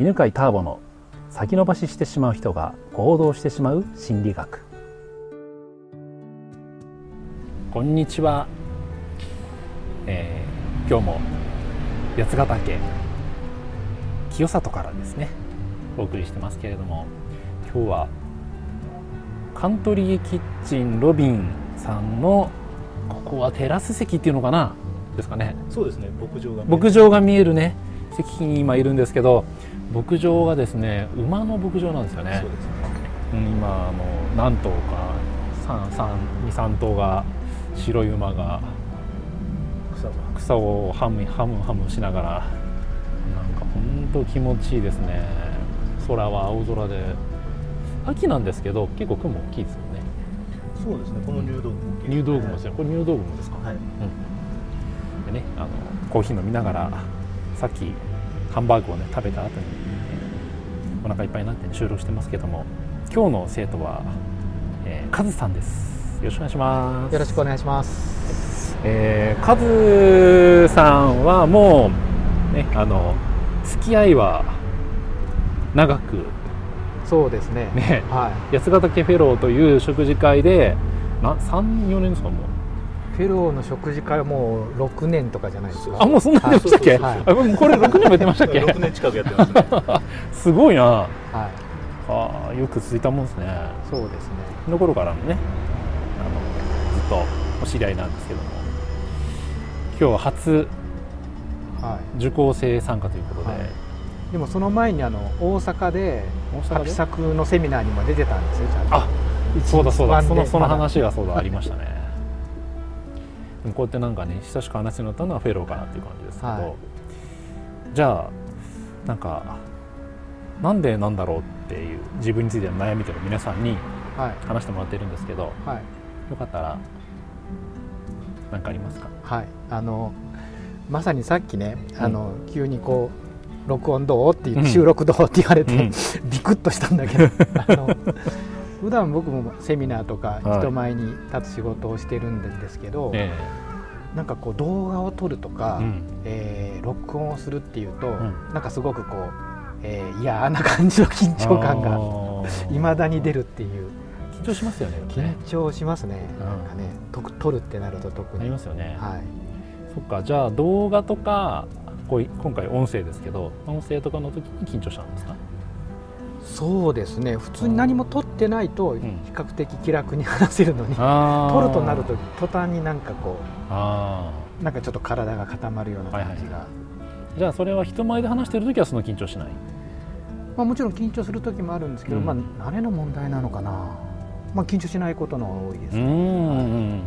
犬飼ターボの先延ばししてしまう人が行動してしまう心理学。こんにちは、えー今日も八ヶ岳清里からですねお送りしてますけれども今日はカントリーキッチンロビンさんのここはテラス席っていうのかな？ですかね。そうですね牧場が牧場が見えるね席に今いるんですけど牧場がですね馬の牧場なんですよね。そうね。うん今あの何頭か23頭が白い馬が草を。ハムハムハムしながらなんか本当気持ちいいですね。空は青空で。秋なんですけど結構雲大きいですよね。そうですね。この入道雲入道雲ですよ。これ入道雲ですか、はい。でねあのコーヒー飲みながらさっきハンバーグをね食べた後にお腹いっぱいになって、ね、収録してますけども今日の生徒は、えー、カズさんですよろしくお願いしますよろしくお願いします。えー、カズさんはもうねあの付き合いは長くそうですね。ねは八ヶ岳フェローという食事会でな34年ですかもうい。フェローの食事会はもう6年とかじゃないですか。あもうそんなにやってましたっけ、はい。これ6年もやってましたっけ？6年近くやってますね。すごいな。はい。あーよく続いたもんですね。そうですね。その頃からのねあのずっとお知り合いなんですけども。今日は初は受講生参加ということで、はい。い。でもその前にあの大阪で大作のセミナーにも出てたんですよ。ちゃんと。あそうだそうだ。そのその話がそうだありましたねでもこうやってなんかね親しく話になったのはフェローかなっていう感じですけど、はい。じゃあなんかなんでなんだろうっていう自分についての悩みというのを皆さんにはい。話してもらってるんですけどはい。よかったら何かありますか？はい。あのまさにさっきねあの、急にこう録音どうって言って、うん。収録どうって言われて、うん。ビクッとしたんだけど あの普段僕もセミナーとかはい。人前に立つ仕事をしてるんですけど、えなんかこう動画を撮るとか、えうん。えー録音をするっていうと、ん。なんかすごくこう、えー嫌な感じの緊張感がいま だに出るっていう。緊張しますよね緊張しますね、うん。なんかねと撮るってなると特あにりますよね、はい。そっかじゃあ動画とかこうい今回音声ですけど音声とかの時に緊張したんですか？そうですね。普通に何も撮ってないとん。比較的気楽に話せるのに、あー。撮るとなると途端になんかこあうなんかちょっと体が固まるような感じが、はい。ーじゃあそれは人前で話してる時はその緊張しない？まあ、もちろん緊張する時もあるんですけど、うん。まあ慣れの問題なのかな、まあ、緊張しないことの方が多いです、うんうんうんうん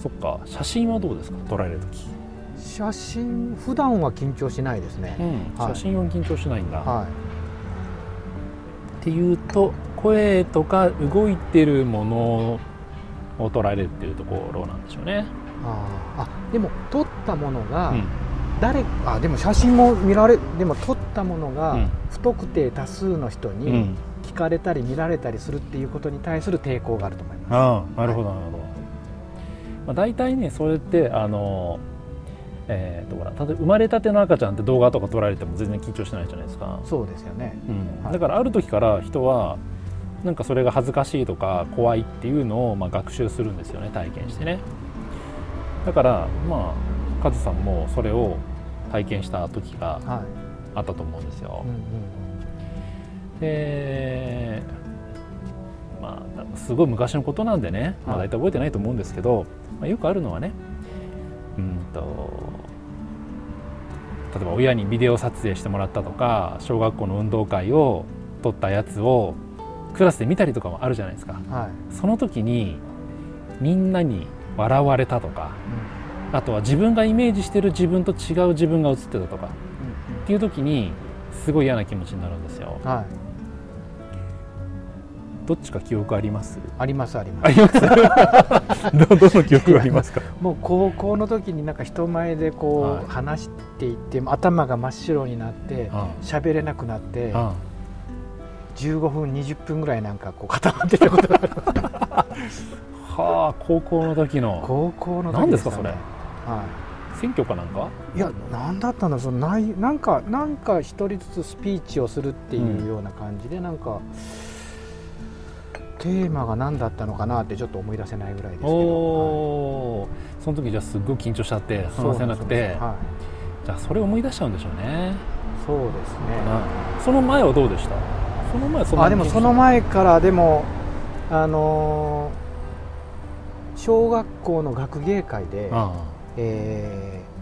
そっか。写真はどうですか？撮られる時、写真普段は緊張しないですね、うん、はい。写真は緊張しないんだ、はっていうと声とか動いてるものを撮られるっていうところなんでしょうね、いあーあでも撮ったものがうん。誰、あでも写真も見られでも撮ったものがうん。不特定多数の人にうん、聞かれたり見られたりするっていうことに対する抵抗があると思います、ああなるほどなるほど、まあ、大体ねそれってあのえー、とほら例えば生まれたての赤ちゃんって動画とか撮られても全然緊張しないじゃないですか、そうですよね。うん。はい。だからある時から人はなんかそれが恥ずかしいとか怖いっていうのをまあ学習するんですよね体験してね。だからまあカズさんもそれを体験した時がはい。あったと思うんですよ。うん、うんでまあすごい昔のことなんでね、まあ、はい。大体覚えてないと思うんですけど、まあ、よくあるのはねうんと例えば親にビデオ撮影してもらったとか小学校の運動会を撮ったやつをクラスで見たりとかもあるじゃないですか。はい。その時にみんなに笑われたとかあとは自分がイメージしてる自分と違う自分が映ってたとかっていう時にすごい嫌な気持ちになるんですよ。うんはいどっちか記憶あります？ありますあります。あります？どどの記憶がありますか？もう高校の時になんか人前でこう、はい。話していって頭が真っ白になってあ喋れなくなってあ15分20分ぐらいなんかこう 固まってたことがある。はあ高校の時の。高校の時何ですかそれ？ねは選挙かなんか？いや何だったんだそのないなんかなんか一人ずつスピーチをするっていうような感じで、なんかテーマが何だったのかなってちょっと思い出せないぐらいですけど、おおーその時じゃあすっごい緊張しちゃってはい話せなくてはい、じゃあそれ思い出しちゃうんでしょうね、そうですね、その前はどうでした？その前はそあでもその前からでもあのー小学校の学芸会で、あ。えー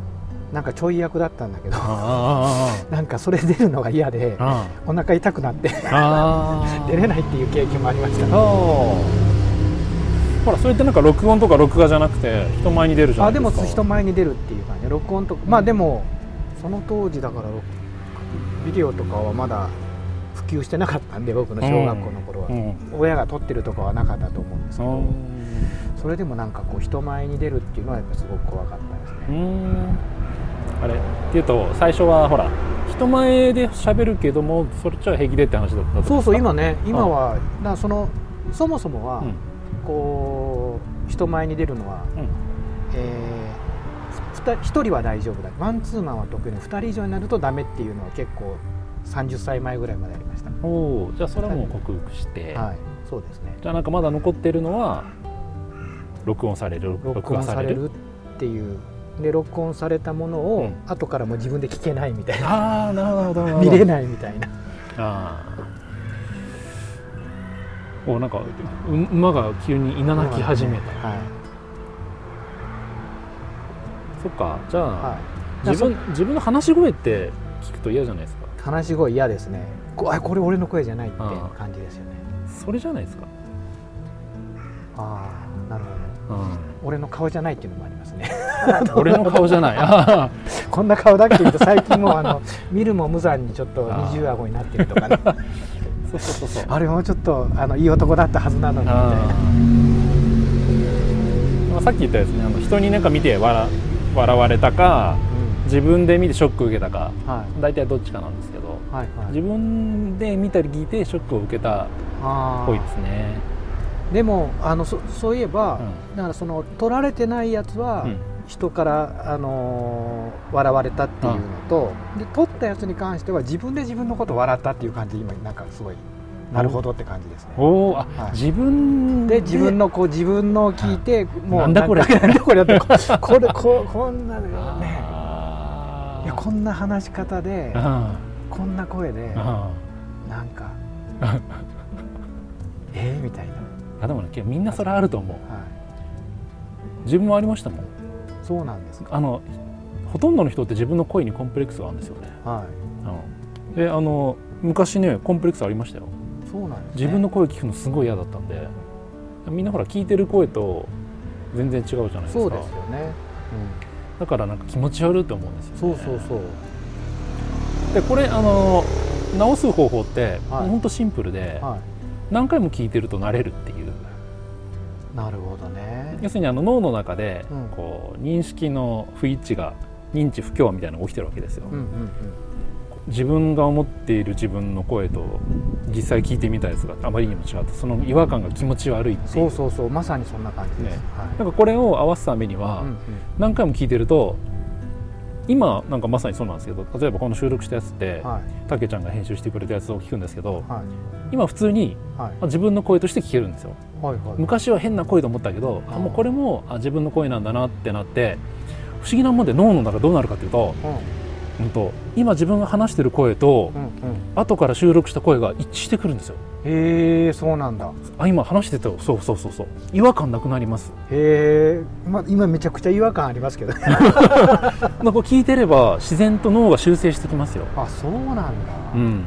なんかちょい役だったんだけどああ。なんかそれ出るのが嫌であお腹痛くなってああ。出れないっていう経験もありましたああ。ほらそれってなんか録音とか録画じゃなくて人前に出るじゃなあでいですか。も人前に出るっていう感じ。で録音とかまあでもその当時だから録ビデオとかはまだ普及してなかったんで僕の小学校の頃は、うん親が撮ってるとかはなかったと思うんですけど、うそれでもなんかこう人前に出るっていうのはやっぱすごく怖かったですね、んあれ？っていうと最初はほら人前で喋るけどもそれっちは平気でって話だったそうそう今ねね今はだからそのそもそもは、うん。こう人前に出るのは、うん。えー、1人は大丈夫だ。マンツーマンは得意な2人以上になるとダメっていうのは結構30歳前ぐらいまでありました、おおじゃあそれはもう克服して、はい。そうですね。じゃあなんかまだ残ってるのは録音される？録音されるっていうで録音されたものを、うん。後からもう自分で聞けないみたいな。ああなるほど見れないみたいな。ああおなんかう馬が急に稲鳴き始めた、はい、そっかじゃあ、はい、自分自分の話し声って聞くと嫌じゃないですか？話し声嫌ですね。こあこれ俺の声じゃないって感じですよね。それじゃないですか、ああなるほど。うん、俺の顔じゃないっていうのもありますね 俺の顔じゃない。あ こんな顔だっけと最近もうあの見るも無残にちょっと二重顎になってるとかね。あそうそうそう。あれもうちょっとあのいい男だったはずなのにみたいあな。ーまあさっき言ったですねあの人になんか見て笑笑われたか自分で見てショック受けたかうんはい。大体どっちかなんですけどはいはい。自分で見たり聞いてショックを受けたっぽいですね。でもあのそそういえば、うだからその取られてないやつは、うん人から、あのー笑われたっていうのと、で取ったやつに関しては自分で自分のことを笑ったっていう感じで今なんかすごいなるほどって感じですね。おおあ、はい。自分で自分のこう自分のを聞いて、もうなんだこれ。なんだこれってここれここんなのね。いやこんな話し方であこんな声でーあなんか えーみたいな、ーあでもねみんなそれあると思う。はい、自分もありましたもんそうなんですか、あのほとんどの人って自分の声にコンプレックスがあるんですよね。はうん。であの昔ねコンプレックスありましたよ。い、そうなんです、ね、自分の声聞くのすごい嫌だったんでみんなほら聞いてる声と全然違うじゃないですか。そうですよね、だからなんか気持ち悪いと思うんですよ、うん、ね、そうそうそう。でこれあの直す方法って、はい。ほんとシンプルで、は何回も聞いてると慣れるっていう。いなるほどね。要するにあの脳の中で、うん。こう認識の不一致が認知不協和みたいなのが起きてるわけですよ、うんうん自分が思っている自分の声と実際聞いてみたやつがあまりにも違うとその違和感が気持ち悪いっていう。そうそうそうまさにそんな感じです、ね。はい。なんかこれを合わすためには、うんうん。何回も聞いてると今なんかまさにそうなんですけど例えばこの収録したやつってはい。たけちゃんが編集してくれたやつを聞くんですけどはい。今普通にはい。あ自分の声として聞けるんですよ。はいはい。昔は変な声と思ったけどあうんもうこれもあ自分の声なんだなってなって不思議なもんで脳の中どうなるかというと,、ううん、と今自分が話してる声とんうんうん後から収録した声が一致してくるんですよ。へえそうなんだ。あ今話してたよそうそうそうそう。違和感なくなります。へえ、まあ、今めちゃくちゃ違和感ありますけどなんか聞いてれば自然と脳が修正してきますよ、あそうなんだ、うん、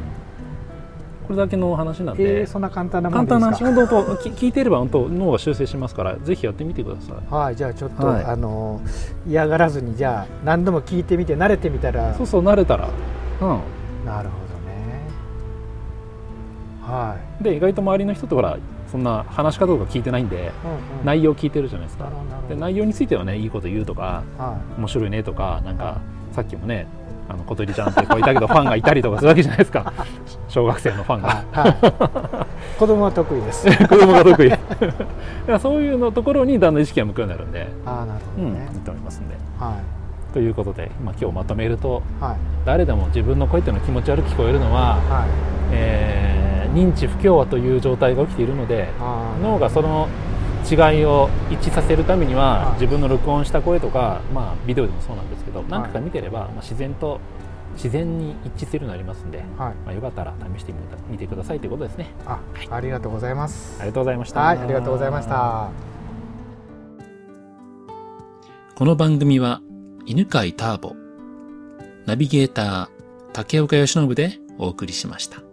これだけの話なんへでえそんな簡単な簡単な仕事とき聞いてれば本当脳が修正しますからぜひやってみてください。はいじゃあちょっと、はい。あの嫌がらずにじゃあ何度も聞いてみて慣れてみたら。そうそう慣れたら。うん。なるほど。ねはで意外と周りの人ってほらそんな話し方とか聞いてないんでい、うんうん、内容聞いてるじゃないですか。で内容についてはねいいこと言うとかは面白いねとかなんかさっきもねあの小鳥ちゃんって子いたけどファンがいたりとかするわけじゃないですか。小学生のファンい、が。はい、子供は得意です。子供が得意。そういうのところにだんだん意識が向くようになるんで、ああなるほうん、いどねい、と思いますんで。はい。ということで、まあ、今日まとめるとはい。誰でも自分の声っていうのは気持ち悪く聞こえるのは、はい。えー認知不協和という状態が起きているので脳がその違いを一致させるためには、はい。自分の録音した声とか、まあ、ビデオでもそうなんですけど、何回か見てれば、まあ、自然と自然に一致するようになりますんで、はい。まあ、よかったら試してみてくださいということですね。あありがとうございます。ありがとうございました。はいありがとうございました。この番組は犬飼ターボ、ナビゲーター竹岡由伸でお送りしました。